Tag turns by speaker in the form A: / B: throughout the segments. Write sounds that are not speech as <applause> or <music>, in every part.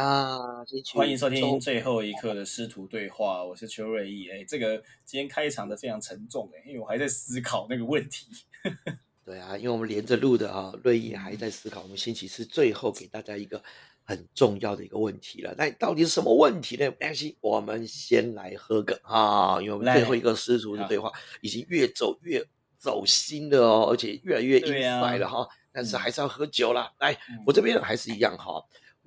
A: 啊，
B: 欢迎收听最后一刻的师徒对话，我是邱瑞义。哎，这个今天开场的非常沉重哎，因为我还在思考那个问题。<laughs>
A: 对啊，因为我们连着录的啊，瑞义还在思考。我们星期四最后给大家一个很重要的一个问题了，那到底是什么问题呢？没关系，我们先来喝个啊，因为我们最后一个师徒的对话已经越走越走心了哦，而且越来越硬塞了哈。但是还是要喝酒啦。来，我这边还是一样哈，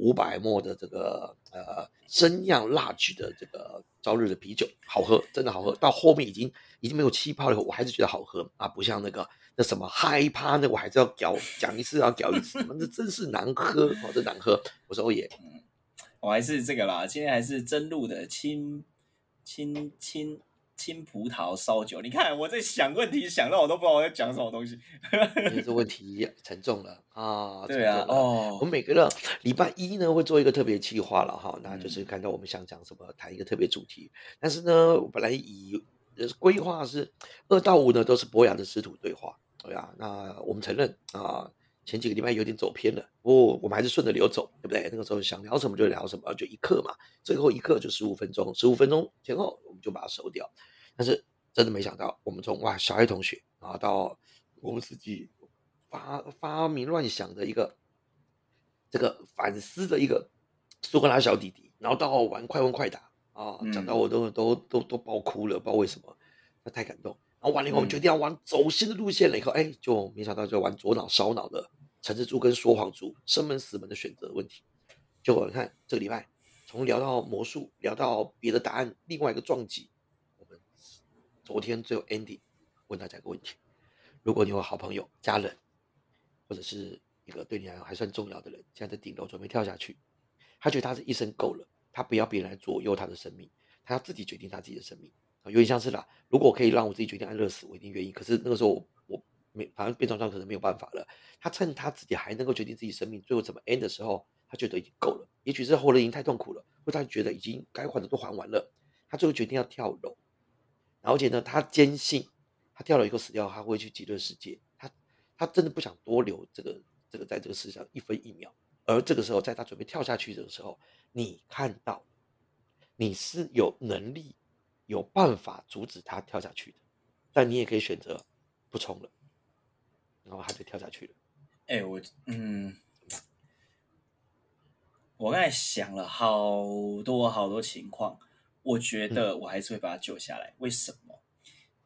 A: 五百沫的这个呃生酿辣曲的这个朝日的啤酒，好喝，真的好喝。到后面已经已经没有气泡了，我还是觉得好喝啊，不像那个那什么嗨趴那，我还是要嚼讲一次要嚼一次，那真是难喝，哦，真难喝。我说也，
B: 我还是这个啦，今天还是真露的清清清。青葡萄烧酒，你看我在想问题，想到我都不知道我在讲什么东西。
A: 这问题 <laughs> 沉重了啊！
B: 对啊，哦，
A: 我们每个人礼拜一呢会做一个特别计划了哈，那就是看到我们想讲什么，谈一个特别主题。但是呢，我本来以规划是二到五呢都是博雅的师徒对话，对啊，那我们承认啊，前几个礼拜有点走偏了，不过我们还是顺着流走，对不对？那个时候想聊什么就聊什么，就一刻嘛，最后一刻就十五分钟，十五分钟前后我们就把它收掉。但是真的没想到，我们从哇小爱同学啊，到我们自己发发明乱想的一个这个反思的一个苏格拉小弟弟，然后到玩快问快答啊，讲到我都都都都爆哭了，不知道为什么，那太感动。然后完了以后，我们决定要玩走心的路线了，以后哎，就没想到就玩左脑烧脑的橙子猪跟说谎猪生门死门的选择问题。就你看这个礼拜，从聊到魔术，聊到别的答案，另外一个撞击。昨天最后 Andy 问大家一个问题：如果你有好朋友、家人，或者是一个对你来讲还算重要的人，现在在顶楼准备跳下去，他觉得他是一生够了，他不要别人来左右他的生命，他要自己决定他自己的生命，有点像是啦。如果可以让我自己决定安乐死，我一定愿意。可是那个时候我我没，反正变装装可能没有办法了。他趁他自己还能够决定自己生命最后怎么 end 的时候，他觉得已经够了。也许是活了已经太痛苦了，或他觉得已经该还的都还完了，他最后决定要跳楼。而且呢，他坚信，他跳了以后死掉，他会去极乐世界。他他真的不想多留这个这个在这个世上一分一秒。而这个时候，在他准备跳下去的时候，你看到，你是有能力、有办法阻止他跳下去的，但你也可以选择不冲了，然后他就跳下去了。
B: 哎，我嗯，我刚才想了好多好多情况。我觉得我还是会把他救下来。为什么？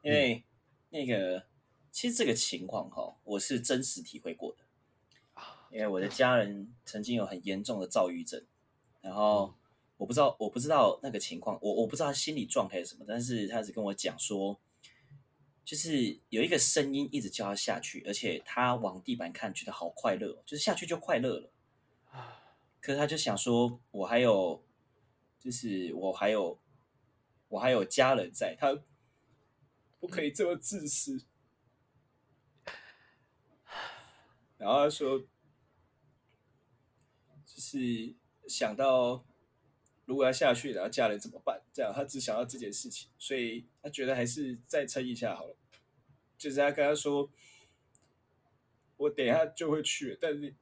B: 因为那个其实这个情况哈，我是真实体会过的啊。因为我的家人曾经有很严重的躁郁症，然后我不知道我不知道那个情况，我我不知道他心理状态是什么，但是他只跟我讲说，就是有一个声音一直叫他下去，而且他往地板看，觉得好快乐，就是下去就快乐了啊。可是他就想说，我还有，就是我还有。我还有家人在，他不可以这么自私。然后他说，就是想到如果要下去，然后家人怎么办？这样他只想到这件事情，所以他觉得还是再撑一下好了。就是他跟他说，我等一下就会去，但是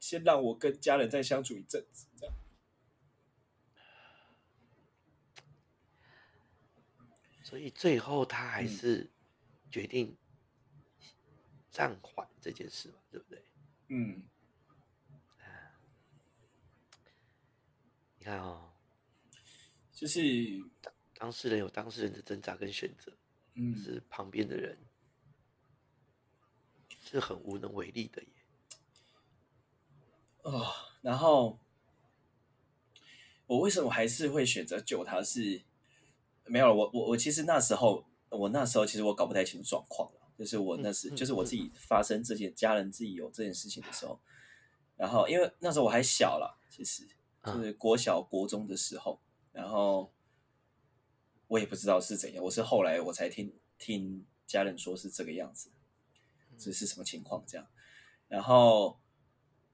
B: 先让我跟家人再相处一阵子，这样。
A: 所以最后他还是决定暂缓这件事嘛，对不对？嗯。你看哦，
B: 就是
A: 当事人有当事人的挣扎跟选择，嗯，是旁边的人是很无能为力的耶。
B: 哦，然后我为什么还是会选择救他？是？没有我我我其实那时候，我那时候其实我搞不太清楚状况了，就是我那时就是我自己发生这件家人自己有这件事情的时候，然后因为那时候我还小了，其实就是国小国中的时候，然后我也不知道是怎样，我是后来我才听听家人说是这个样子，这是什么情况这样，然后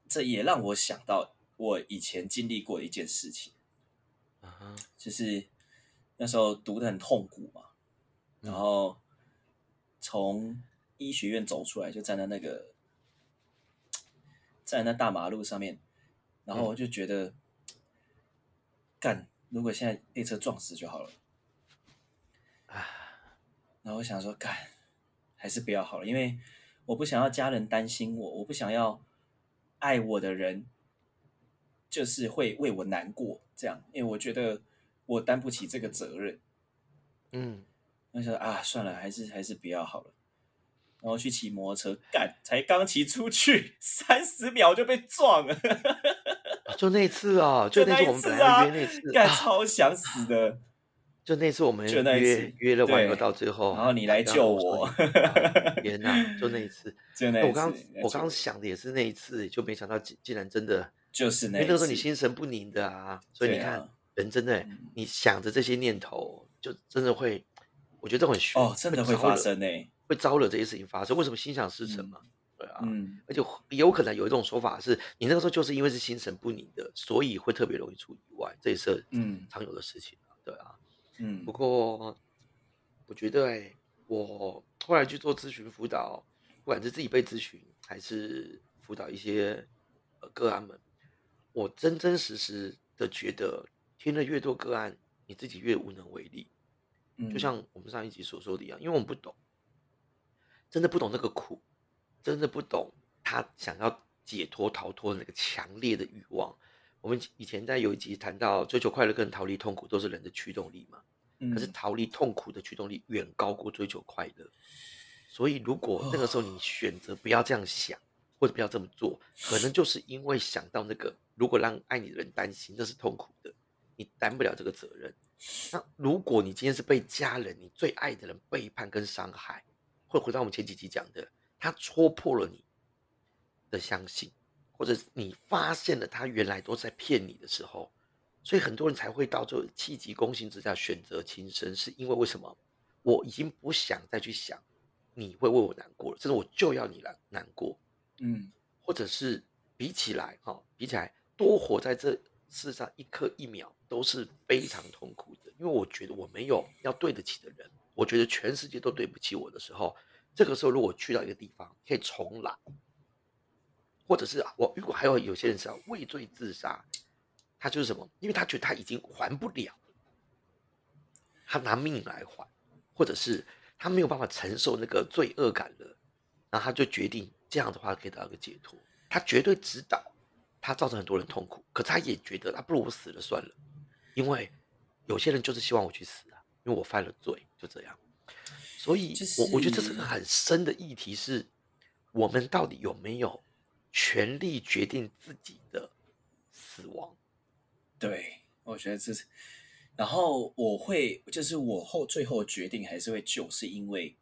B: 这也让我想到我以前经历过的一件事情，啊就是。那时候读的很痛苦嘛，然后从医学院走出来，就站在那个站在那大马路上面，然后我就觉得干，如果现在被车撞死就好了。
A: 啊，
B: 然后我想说，干，还是不要好了，因为我不想要家人担心我，我不想要爱我的人就是会为我难过，这样，因为我觉得我担不起这个责任。
A: 嗯，
B: 我想说啊，算了，还是还是不要好了。然后去骑摩托车，干，才刚骑出去三十秒就被撞了，
A: 就那次啊，<laughs> 就那次我们本来约那次，
B: 干
A: 啊
B: 超想死的。
A: 就那次我们
B: 就那次
A: 约约了完以后
B: 对
A: 到最后，
B: 然后你来救我 <laughs>
A: 天哪，就那一次。<laughs>
B: 就那一次，
A: 我刚我刚
B: 就
A: 想的也是那一次，就没想到竟竟然真的，
B: 就是那一
A: 因为那个时候你心神不宁的啊，所以你看人真的
B: 嗯，
A: 你想着这些念头，就真的会，我觉得这很虚
B: 哦，真的会发生呢、
A: 会招惹这些事情发生。为什么心想事成嘛？对啊，
B: 嗯，
A: 而且有可能有一种说法是，你那个时候就是因为是心神不宁的，所以会特别容易出意外，这也是
B: 嗯
A: 常有的事情啊。对啊，
B: 嗯
A: 不过我觉得、欸，我后来去做咨询辅导，不管是自己被咨询，还是辅导一些呃个案们，我真真实实的觉得，听了越多个案，你自己越无能为力。
B: 嗯，
A: 就像我们上一集所说的一样，因为我们不懂，真的不懂那个苦，真的不懂他想要解脱、逃脱的那个强烈的欲望。我们以前在有一集谈到追求快乐跟逃离痛苦都是人的驱动力嘛，可是
B: 嗯
A: 逃离痛苦的驱动力远高过追求快乐。所以如果那个时候你选择不要这样想，或者不要这么做，可能就是因为想到那个，如果让爱你的人担心，那是痛苦的，你担不了这个责任。那如果你今天是被家人、你最爱的人背叛跟伤害，会回到我们前几集讲的，他戳破了你的相信，或者你发现了他原来都在骗你的时候，所以很多人才会到最后气急攻心之下选择轻生，是因为为什么？我已经不想再去想你会为我难过了，甚至我就要你难难过，
B: 嗯
A: 或者是比起来哈、比起来多活在这事实上一刻一秒都是非常痛苦的，因为我觉得我没有要对得起的人，我觉得全世界都对不起我的时候，这个时候如果去到一个地方可以重来，或者是我如果还有有些人是要畏罪自杀，他就是什么？因为他觉得他已经还不了了，他拿命来还，或者是他没有办法承受那个罪恶感了，然后他就决定这样的话可以得到一个解脱。他绝对知道他造成很多人痛苦，可他也觉得，啊，不如我死了算了，因为有些人就是希望我去死啊，因为我犯了罪，就这样。所以
B: 就
A: 我我觉得这是
B: 是
A: 个很深的议题是，我们到底有没有权利决定自己的死亡？
B: 对，我觉得这是。然后我会，就是我后最后决定还是会救，是因为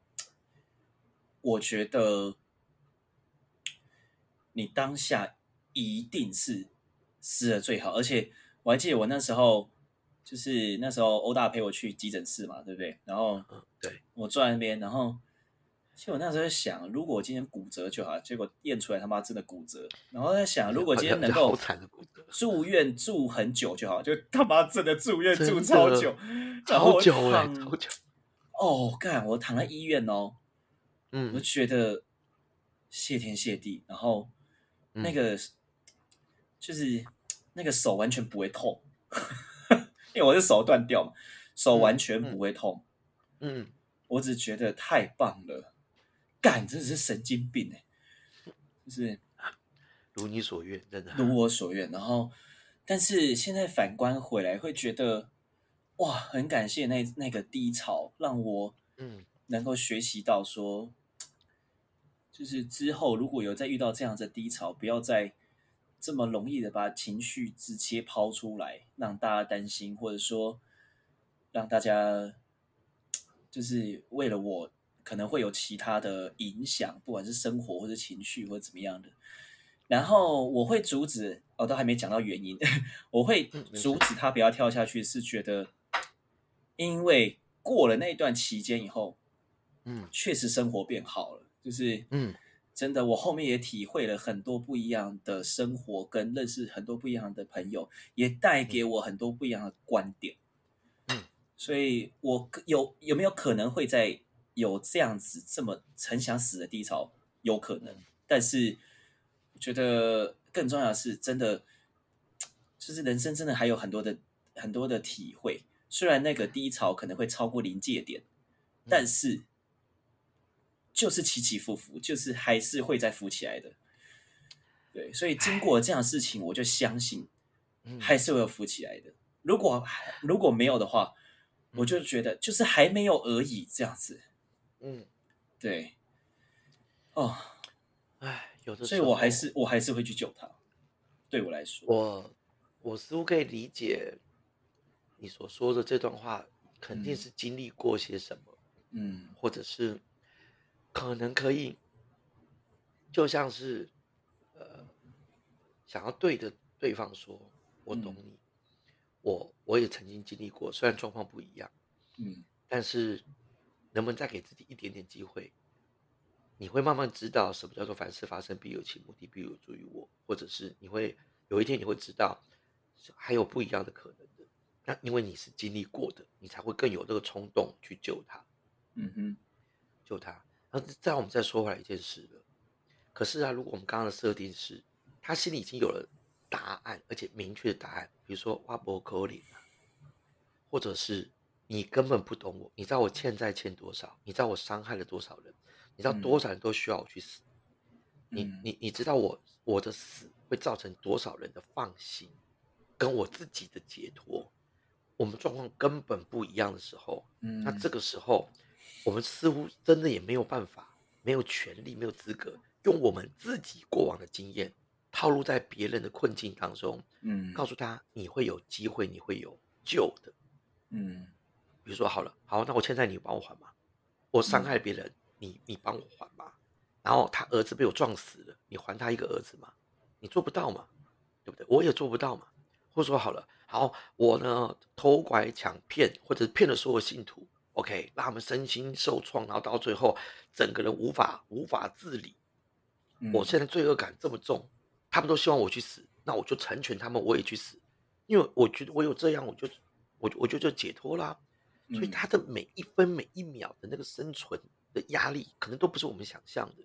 B: 我觉得你当下一定是湿的最好，而且我还记得我那时候就是那时候欧大陪我去急诊室嘛，对不对？然后
A: 嗯，对，
B: 我坐在那边，然后其实我那时候在想，如果我今天骨折就好，结果验出来他妈真的骨折，然后在想，如果今天能够住院住很久就好，就他妈真的住院住超久，然后我
A: 超久哎、
B: 躺
A: 超久，
B: 哦，干，我躺在医院哦，我
A: 嗯，
B: 觉得谢天谢地，然后那
A: 嗯。
B: 个、就是那个手完全不会痛，因为我是手断掉嘛，手完全不会痛，
A: 嗯，
B: 我只觉得太棒了，干，真的是神经病哎、就是
A: 如你所愿，真的，
B: 如我所愿。然后，但是现在反观回来，会觉得哇，很感谢那那个低潮，让我
A: 嗯。
B: 能够学习到说，就是之后如果有再遇到这样的低潮，不要再这么容易的把情绪直接抛出来，让大家担心，或者说让大家就是为了我可能会有其他的影响，不管是生活或者情绪或者怎么样的。然后我会阻止，哦，都还没讲到原因，<laughs> 我会阻止他不要跳下去，是觉得因为过了那一段期间以后，
A: 嗯。
B: 确实生活变好了，就是
A: 嗯
B: 真的，我后面也体会了很多不一样的生活，跟认识很多不一样的朋友，也带给我很多不一样的观点。
A: 嗯，
B: 所以我有有没有可能会在有这样子这么很想死的低潮？有可能，但是我觉得更重要的是，真的就是人生真的还有很多的很多的体会。虽然那个低潮可能会超过临界点，但是就是起起伏伏，就是还是会再浮起来的。对，所以经过这样的事情，我就相信还是会有浮起来的。如果如果没有的话，我就觉得就是还没有而已，这样子。嗯，对。哦，
A: 哎，有的，
B: 所以我还是我还是会去救他。对我来说，
A: 我我似乎可以理解。你所说的这段话，肯定是经历过些什么，嗯，或者是可能可以，就像是，呃，想要对着对方说“我懂你”，我我也曾经经历过，虽然状况不一样，嗯，但是能不能再给自己一点点机会？你会慢慢知道什么叫做凡事发生必有其目的，必有助于我，或者是你会有一天你会知道还有不一样的可能的。那因为你是经历过的，你才会更有这个冲动去救他，嗯哼，救他。那再我们再说回来一件事了。可是啊，如果我们刚刚的设定是，他心里已经有了答案，而且明确的答案，比如说挖博口里啊，或者是你根本不懂我，你知道我欠债欠多少，你知道我伤害了多少人，你知道多少人都需要我去死，你你你知道我我的死会造成多少人的放心，跟我自己的解脱。我们状况根本不一样的时候，嗯，那这个时候，我们似乎真的也没有办法，没有权利，没有资格用我们自己过往的经验套路在别人的困境当中，嗯，告诉他你会有机会，你会有救的，嗯，比如说好了，好，那我欠债你帮我还吗，我伤害别人，你你帮我还吧，然后他儿子被我撞死了，你还他一个儿子吗，你做不到嘛，对不对？我也做不到嘛，或者说好了。好，我呢偷拐抢骗，或者骗了所有信徒，OK，让他们身心受创，然后到最后整个人无法无法自理。我现在罪恶感这么重，他们都希望我去死，那我就成全他们，我也去死，因为我觉得我有这样，我就我我就就解脱啦。所以他的每一分每一秒的那个生存的压力，可能都不是我们想象的。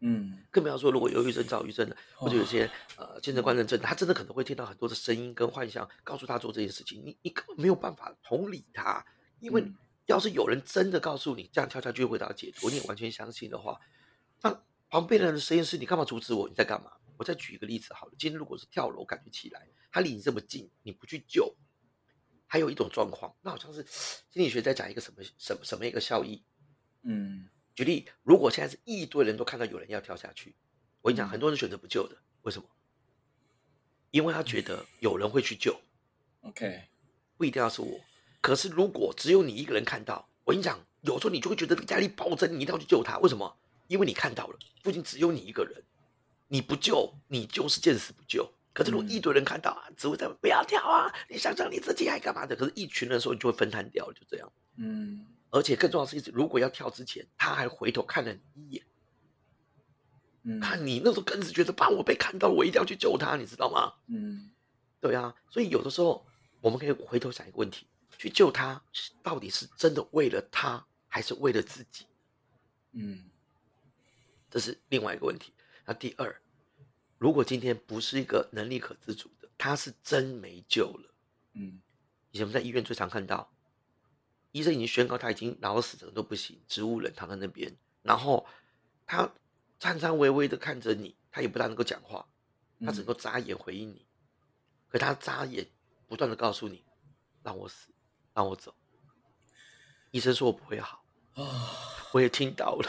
A: 嗯，更不要说如果忧郁症、躁郁症的，或者有些呃精神官能症，他真的可能会听到很多的声音跟幻象，告诉他做这件事情。你你根本没有办法同理他，因为要是有人真的告诉你这样跳下去会得到解脱，你也完全相信的话，那旁边人的实验室，你干嘛阻止我？你在干嘛？我再举一个例子好了，今天如果是跳楼，感觉起来他离你这么近，你不去救，还有一种状况，那好像是心理学在讲一个什么什么什么一个效益，嗯。举例，如果现在是一堆人都看到有人要跳下去，我跟你讲，很多人选择不救的，为什么？因为他觉得有人会去救。
B: OK，
A: 不一定要是我。可是如果只有你一个人看到，我跟你讲，有时候你就会觉得压力暴增，你一定要去救他。为什么？因为你看到了，附近只有你一个人，你不救，你就是见死不救。可是如果一堆人看到啊，只会在不要跳啊，你想想你自己还干嘛的？可是一群人的时候，你就会分摊掉，就这样。嗯。而且更重要的是，如果要跳之前，他还回头看了你一眼，嗯，看你那时候更是觉得，怕我被看到了，我一定要去救他，你知道吗？嗯，对啊，所以有的时候我们可以回头想一个问题：去救他，到底是真的为了他，还是为了自己？嗯，这是另外一个问题。那第二，如果今天不是一个能力可自主的，他是真没救了。嗯，以前我们在医院最常看到。医生已经宣告他已经脑死，整都不行，植物人躺在那边，然后他颤颤巍巍的看着你，他也不大能够讲话，他只能够眨眼回应你，可他眨眼，不断的告诉你，让我死，让我走。医生说我不会好啊，我也听到了，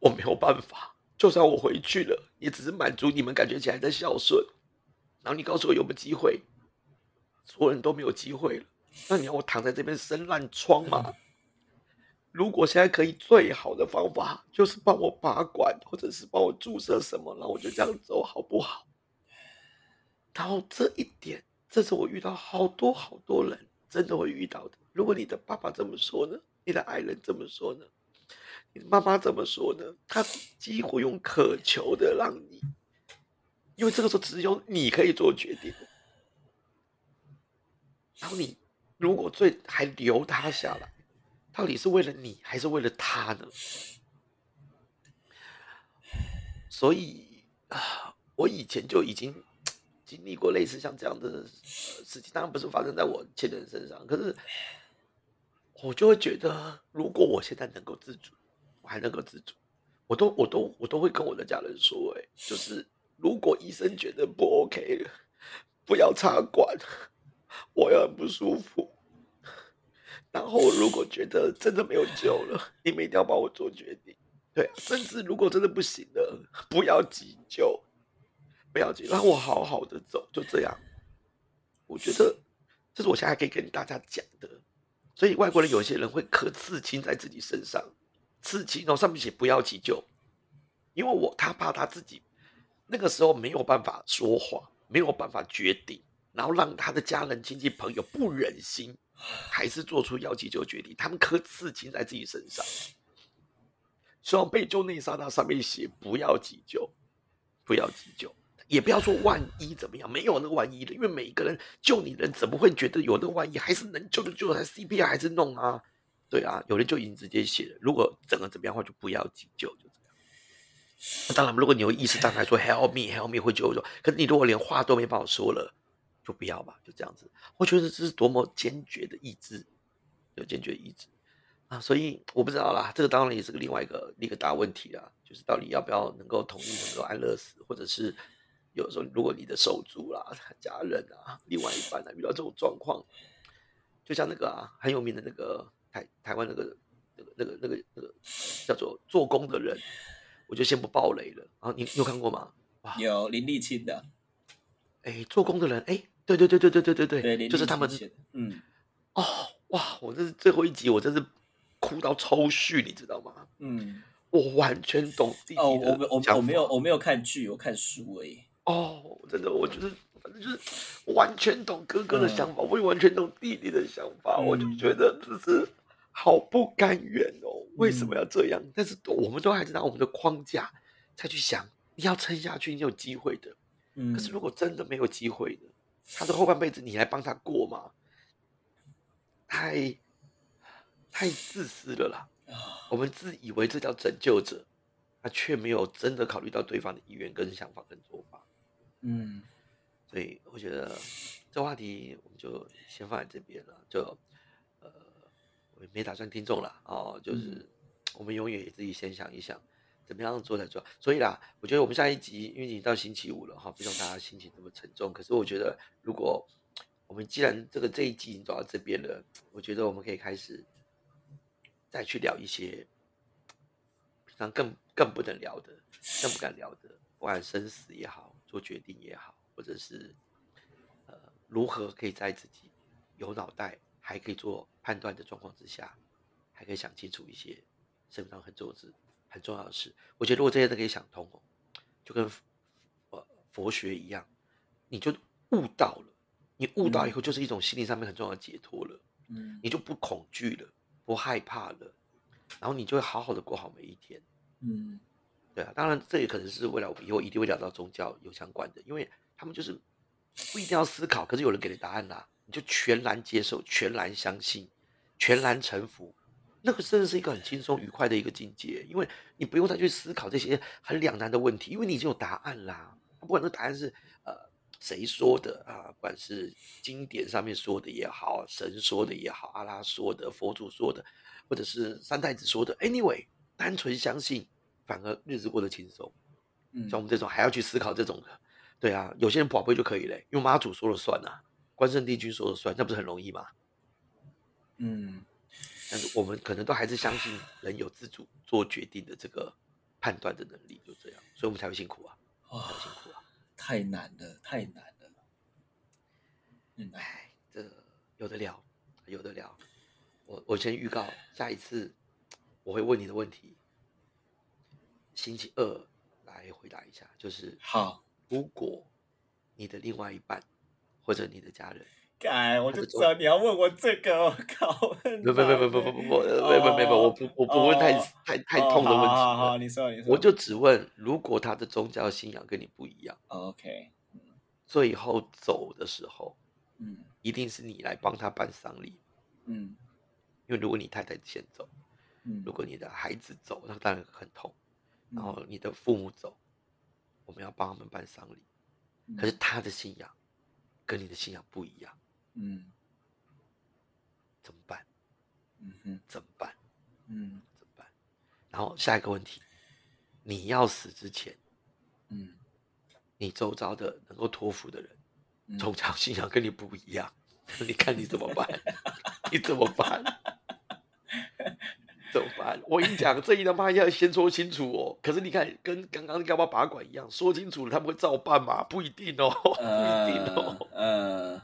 A: 我没有办法，就算我回去了，也只是满足你们感觉起来的孝顺，然后你告诉我有没有机会，所有人都没有机会了。那你要我躺在这边生烂疮吗？如果现在可以，最好的方法就是帮我拔管，或者是帮我注射什么，然后我就这样走，好不好？然后这一点，这是我遇到好多好多人真的会遇到的。如果你的爸爸这么说呢？你的爱人这么说呢？你的妈妈怎么说呢？他几乎用渴求的让你，因为这个时候只有你可以做决定，然后你。如果最还留他下来，到底是为了你还是为了他呢？所以啊，我以前就已经经历过类似像这样的事情，当然不是发生在我亲人身上，可是我就会觉得，如果我现在能够自主，我还能够自主，我都我都我都会跟我的家人说，哎，就是如果医生觉得不 OK 了，不要插管，我也很不舒服。然后如果觉得真的没有救了，你们一定要帮我做决定。对，甚至如果真的不行了，不要急救，不要紧，让我好好的走，就这样。我觉得这是我现在可以跟大家讲的。所以外国人有些人会刻刺青在自己身上，刺青然后上面写不要急救，因为我他怕他自己那个时候没有办法说话，没有办法决定，然后让他的家人、亲戚、朋友不忍心，还是做出要急救决定，他们刻刺青在自己身上。希望被救那一刹那，上面写“不要急救，不要急救”，也不要说“万一怎么样”，没有那个万一的，因为每一个人救你的人，怎么会觉得有那个万一？还是能救的救，还 CPR 还是弄啊？对啊，有人就已经直接写了，如果整个怎么样的话，就不要急救，就这样。当然，如果你有意识，当然说 “Help me, help me” 会救救。可是你如果连话都没办法说了，就不要吧，就这样子。我觉得这是多么坚决的意志，有坚决意志。啊，所以我不知道啦，这个当然也是个另外一个一个大问题啦，就是到底要不要能够同意能够安乐死，或者是有时候如果你的手足啦、<laughs> 家人啊、另外一半啊遇到这种状况，就像那个啊很有名的那个台台湾那个那个那个那个那个叫做做工的人，我就先不爆雷了啊，你有看过吗？
B: 有林立清的，
A: 哎，做工的人，哎，对对对对对对对
B: 对，
A: 就是他们，
B: 嗯，
A: 哦哇，我这是最后一集，我真是。哭到抽搐，你知道吗？
B: 嗯，
A: 我完全懂弟弟。
B: 哦，我我我没有我没有看剧，我看书而已。
A: 哦，真的，我就是反正就是完全懂哥哥的想法，我也完全懂弟弟的想法。我就觉得这是好不甘愿哦，为什么要这样？但是我们都还是拿我们的框架再去想，你要撑下去，你有机会的。
B: 嗯，
A: 可是如果真的没有机会呢？他的后半辈子你来帮他过吗？太。太自私了啦！我们自以为这叫拯救者，他却没有真的考虑到对方的意愿、跟想法、跟做法。
B: 嗯，
A: 所以我觉得这话题我们就先放在这边了。就呃，我没打算听众了哦，就是 <tsk> 我们永远也自己先想一想，怎么样做才做。所以啦，我觉得我们下一集因为已经到星期五了哈，不希望大家心情这么沉重。可是我觉得，如果我们既然这个这一集已经走到这边了，我觉得我们可以开始。再去聊一些平常更更不能聊的、更不敢聊的，不管生死也好，做决定也好，或者是呃如何可以在自己有脑袋还可以做判断的状况之下，还可以想清楚一些生命上很重要的、很重要的事。我觉得如果这些都可以想通哦，就跟呃佛学一样，你就悟到了。你悟到以后，就是一种心灵上面很重要的解脱了。
B: 嗯，
A: 你就不恐惧了。不害怕了，然后你就会好好的过好每一天。
B: 嗯，
A: 对啊，当然这也可能是未来我们以后一定会聊到宗教有相关的，因为他们就是不一定要思考，可是有人给你答案啦，你就全然接受、全然相信、全然臣服，那个真的是一个很轻松愉快的一个境界，因为你不用再去思考这些很两难的问题，因为你已经有答案啦。不管那答案是呃。谁说的啊？不管是经典上面说的也好，神说的也好，阿拉说的，佛祖说的，或者是三太子说的，anyway，单纯相信，反而日子过得轻松。
B: 嗯，
A: 像我们这种还要去思考这种的，对啊，有些人宝贝就可以嘞，因为妈祖说了算呐，关圣帝君说了算，那不是很容易吗？
B: 嗯，
A: 但是我们可能都还是相信人有自主做决定的这个判断的能力，就这样，所以我们才会辛苦啊，才会辛苦啊。
B: 太难了，太难了。
A: 哎，这有的聊，有的聊。我我先预告，下一次我会问你的问题，星期二来回答一下。就是
B: 好，
A: 如果你的另外一半或者你的家人，
B: 改，我就知道你要问我这个。我靠！
A: 不不不不不不不不不不不不，我不我不问太太太痛的问题。
B: 好好，你说你说。
A: 我就只问，如果他的宗教信仰跟你不一样
B: ，OK。
A: 最后走的时候，
B: 嗯，
A: 一定是你来帮他办丧礼，
B: 嗯，
A: 因为如果你太太先走，
B: 嗯，
A: 如果你的孩子走，那当然很痛，然后你的父母走，我们要帮他们办丧礼，可是他的信仰跟你的信仰不一样，
B: 嗯
A: 怎么办？
B: 嗯哼
A: 怎么办？
B: 嗯
A: 怎么办？然后下一个问题，你要死之前，
B: 嗯
A: 你周遭的能够托付的人，
B: 嗯
A: 宗教信仰跟你不一样，<laughs> 你看你怎么办？<laughs> 你怎么办？<laughs> 怎么办？我跟你讲，这一他妈要先说清楚哦。可是你看，跟刚刚干嘛把管一样，说清楚了，他们会照办吗？不一定哦，不一定哦。
B: 呃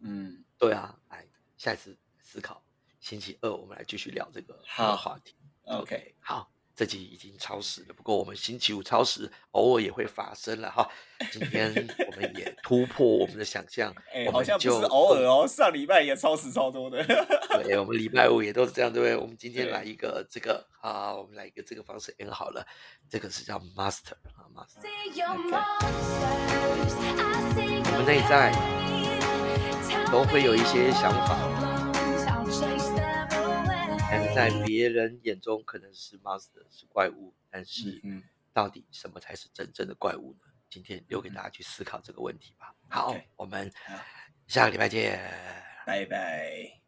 B: 嗯
A: 对啊，来，下一次思考，星期二我们来继续聊这个话题。
B: OK
A: 好，这集已经超时了，不过我们星期五超时偶尔也会发生了哈。今天我们也突破我们的想象，<laughs>
B: 哎、
A: 我们
B: 好像不
A: 就是
B: 偶尔哦，上礼拜也超时超多的。<laughs>
A: 对，我们礼拜五也都是这样，对不对？我们今天来一个这个啊，我们来一个这个方式 N 好了，这个是叫 Master 啊，Master。我们内在都会有一些想法，在别人眼中可能是 Master 是怪物，但是
B: 嗯
A: 到底什么才是真正的怪物呢？今天留给大家去思考这个问题吧。好我们下个礼拜见。
B: 拜拜。